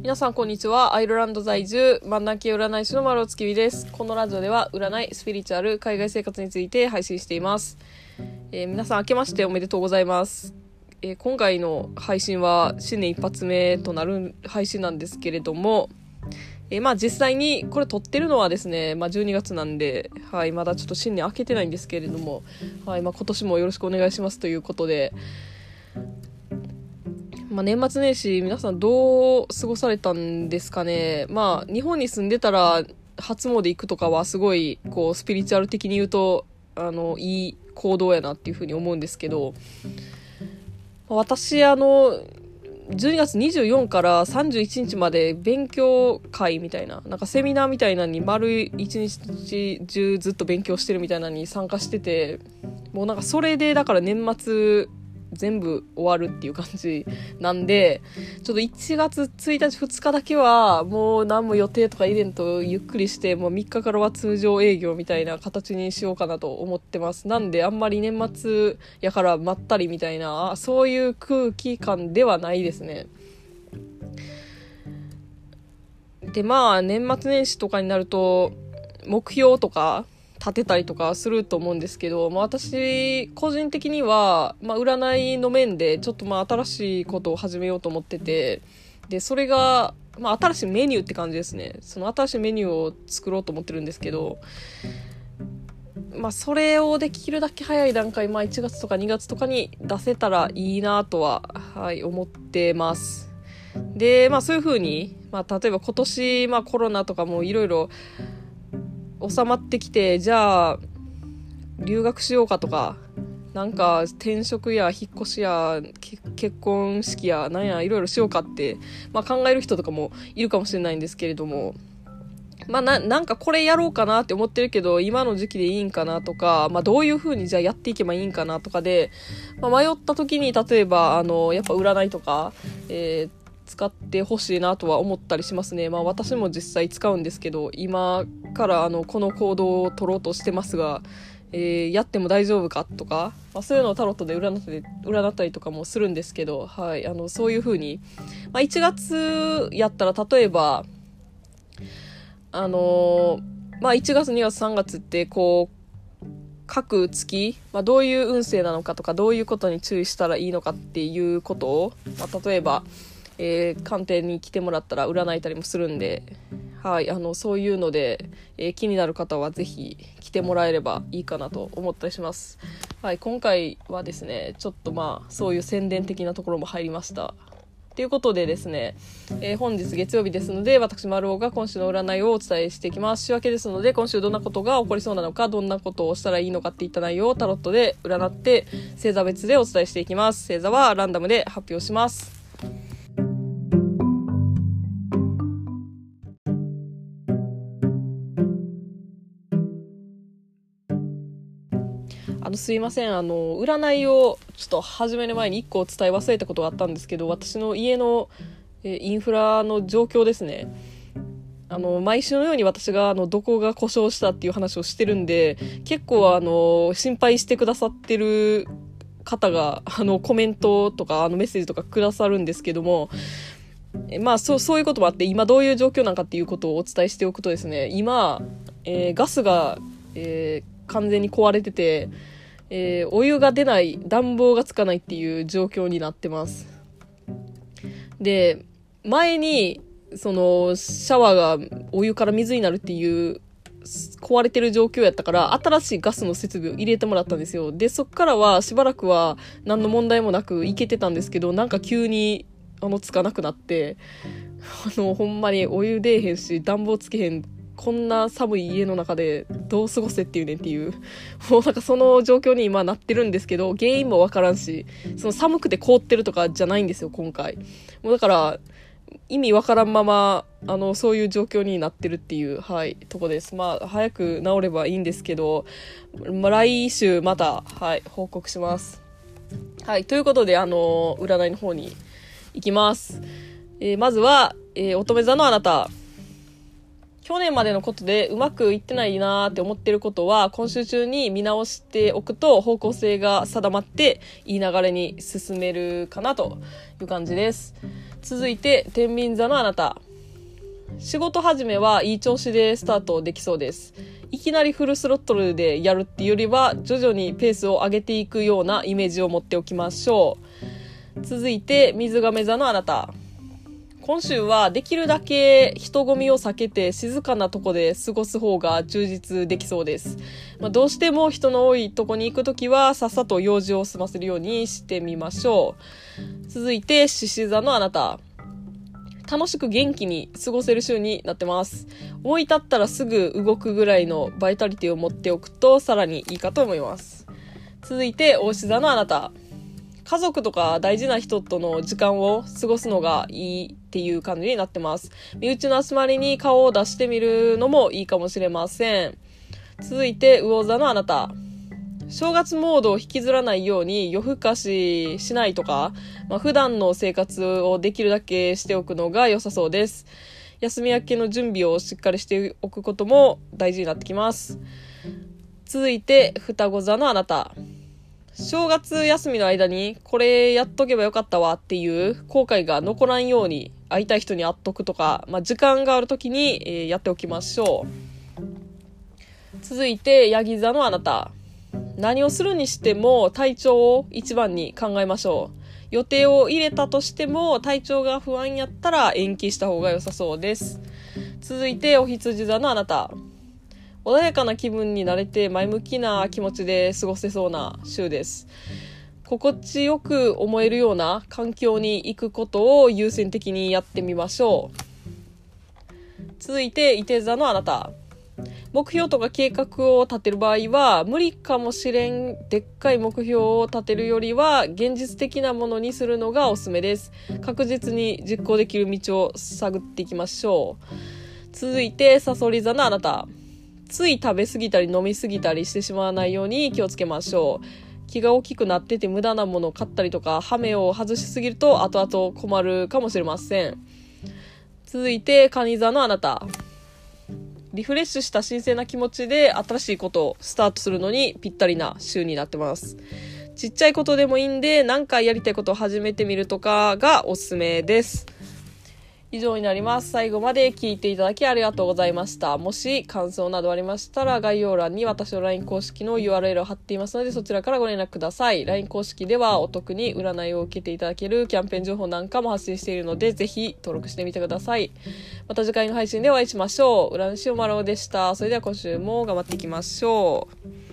皆さんこんにちは。アイルランド在住、漫談系占い師の丸尾月見です。このラジオでは占い、スピリチュアル、海外生活について配信しています。えー皆さん明けましておめでとうございます。えー今回の配信は新年一発目となる配信なんですけれども、えーまあ実際にこれ撮ってるのはですね、まあ12月なんで、はい、まだちょっと新年明けてないんですけれども、はい、まあ今年もよろしくお願いしますということで、まあ、年末年始皆さんどう過ごされたんですかね。まあ日本に住んでたら初詣行くとかはすごいこうスピリチュアル的に言うとあのいい行動やなっていうふうに思うんですけど。私あの12月24から31日まで勉強会みたいななんかセミナーみたいなのに丸一日中ずっと勉強してるみたいなのに参加しててもうなんかそれでだから年末全部終わるっていう感じなんでちょっと1月1日2日だけはもう何も予定とか入れんとゆっくりしてもう3日からは通常営業みたいな形にしようかなと思ってます。なんであんまり年末やからまったりみたいなそういう空気感ではないですね。でまあ年末年始とかになると目標とか立てたりとかすると思うんですけど、まあ、私個人的には、まあ、占いの面でちょっとまあ新しいことを始めようと思っててでそれが、まあ、新しいメニューって感じですねその新しいメニューを作ろうと思ってるんですけどまあ、それをできるだけ早い段階、まあ、1月とか2月とかに出せたらいいなとは、はい、思ってます。で、まあ、そういうふうに、まあ、例えば今年、まあ、コロナとかもいろいろ収まってきて、じゃあ、留学しようかとか、なんか転職や引っ越しや結婚式やなんやいろいろしようかって、まあ、考える人とかもいるかもしれないんですけれども、まあ、ななんかこれやろうかなって思ってるけど今の時期でいいんかなとか、まあ、どういう風にじゃあやっていけばいいんかなとかで、まあ、迷った時に例えばあのやっぱ占いとか、えー使ってほしいなとは思ったりしますね。まあ私も実際使うんですけど、今からあのこの行動を取ろうとしてますが、えーやっても大丈夫かとか、まあ、そういうのをタロットで占ったり占ったりとかもするんですけど、はい、あのそういう風に、まあ、1月やったら例えば、あのーまあ1月2月3月ってこう各月、まあ、どういう運勢なのかとかどういうことに注意したらいいのかっていうことを、まあ、例えば、えー鑑定に来てもらったら占いたりもするんで、はい、あのそういうので、えー気になる方はぜひ来てもらえればいいかなと思ったりします。はい、今回はですねちょっとまあそういう宣伝的なところも入りました。ということでですね、えー本日月曜日ですので、私、丸尾が今週の占いをお伝えしていきます。週明けですので、今週どんなことが起こりそうなのか、どんなことをしたらいいのかっていった内容をタロットで占って、星座別でお伝えしていきます。星座はランダムで発表します。あのすいません。あの占いをちょっと始める前に1個お伝え忘れたことがあったんですけど私の家のえインフラの状況ですね。あの毎週のように私があのどこが故障したっていう話をしてるんで結構あの心配してくださってる方があのコメントとかあのメッセージとかくださるんですけどもえまあそうそういうこともあって今どういう状況なのかっていうことをお伝えしておくとですね今、えーガスが、えー完全に壊れてて、えーお湯が出ない暖房がつかないっていう状況になってます。で前にそのシャワーがお湯から水になるっていう壊れてる状況やったから新しいガスの設備を入れてもらったんですよ。でそっからはしばらくは何の問題もなくいけてたんですけどなんか急にあのつかなくなってあのほんまにお湯出えへんし暖房つけへんこんな寒い家の中でどう過ごせっていうねんっていう。もうなんかその状況に今なってるんですけど原因もわからんしその寒くて凍ってるとかじゃないんですよ今回。もうだから意味わからんままあのそういう状況になってるっていうはいとこです。まあ早く治ればいいんですけど、まあ、来週またはい報告します。はいということであの占いの方に行きます、えーまずは、えー乙女座のあなた。去年までのことでうまくいってないなーって思ってることは今週中に見直しておくと方向性が定まっていい流れに進めるかなという感じです。続いて天秤座のあなた。仕事始めはいい調子でスタートできそうです。いきなりフルスロットルでやるっていうよりは徐々にペースを上げていくようなイメージを持っておきましょう。続いて水亀座のあなた。今週はできるだけ人混みを避けて静かなとこで過ごす方が充実できそうです。まあ、どうしても人の多いとこに行くときはさっさと用事を済ませるようにしてみましょう。続いて、獅子座のあなた。楽しく元気に過ごせる週になってます。思い立ったらすぐ動くぐらいのバイタリティを持っておくとさらにいいかと思います。続いて、大志座のあなた。家族とか大事な人との時間を過ごすのがいいっていう感じになってます。身内の集まりに顔を出してみるのもいいかもしれません。続いて、魚座のあなた。正月モードを引きずらないように夜更かししないとか、まあ、普段の生活をできるだけしておくのが良さそうです。休み明けの準備をしっかりしておくことも大事になってきます。続いて、双子座のあなた。正月休みの間にこれやっとけばよかったわっていう後悔が残らんように会いたい人に会っとくとか、まあ、時間がある時に、え、やっておきましょう。続いて、ヤギ座のあなた。何をするにしても体調を一番に考えましょう。予定を入れたとしても体調が不安やったら延期した方が良さそうです。続いて、お羊座のあなた。穏やかな気分になれて前向きな気持ちで過ごせそうな週です。心地よく思えるような環境に行くことを優先的にやってみましょう。続いて、いて座のあなた。目標とか計画を立てる場合は、無理かもしれんでっかい目標を立てるよりは、現実的なものにするのがおすすめです。確実に実行できる道を探っていきましょう。続いて、サソリ座のあなた。つい食べ過ぎたり飲み過ぎたりしてしまわないように気をつけましょう。気が大きくなってて無駄なものを買ったりとか、ハメを外しすぎると後々困るかもしれません。続いて、カニ座のあなた。リフレッシュした新鮮な気持ちで新しいことをスタートするのにぴったりな週になってます。ちっちゃいことでもいいんで、何回やりたいことを始めてみるとかがおすすめです。以上になります。最後まで聞いていただきありがとうございました。もし感想などありましたら概要欄に私の LINE 公式の URL を貼っていますのでそちらからご連絡ください。LINE 公式ではお得に占いを受けていただけるキャンペーン情報なんかも発信しているのでぜひ登録してみてください。また次回の配信でお会いしましょう。占い師おまろうでした。それでは今週も頑張っていきましょう。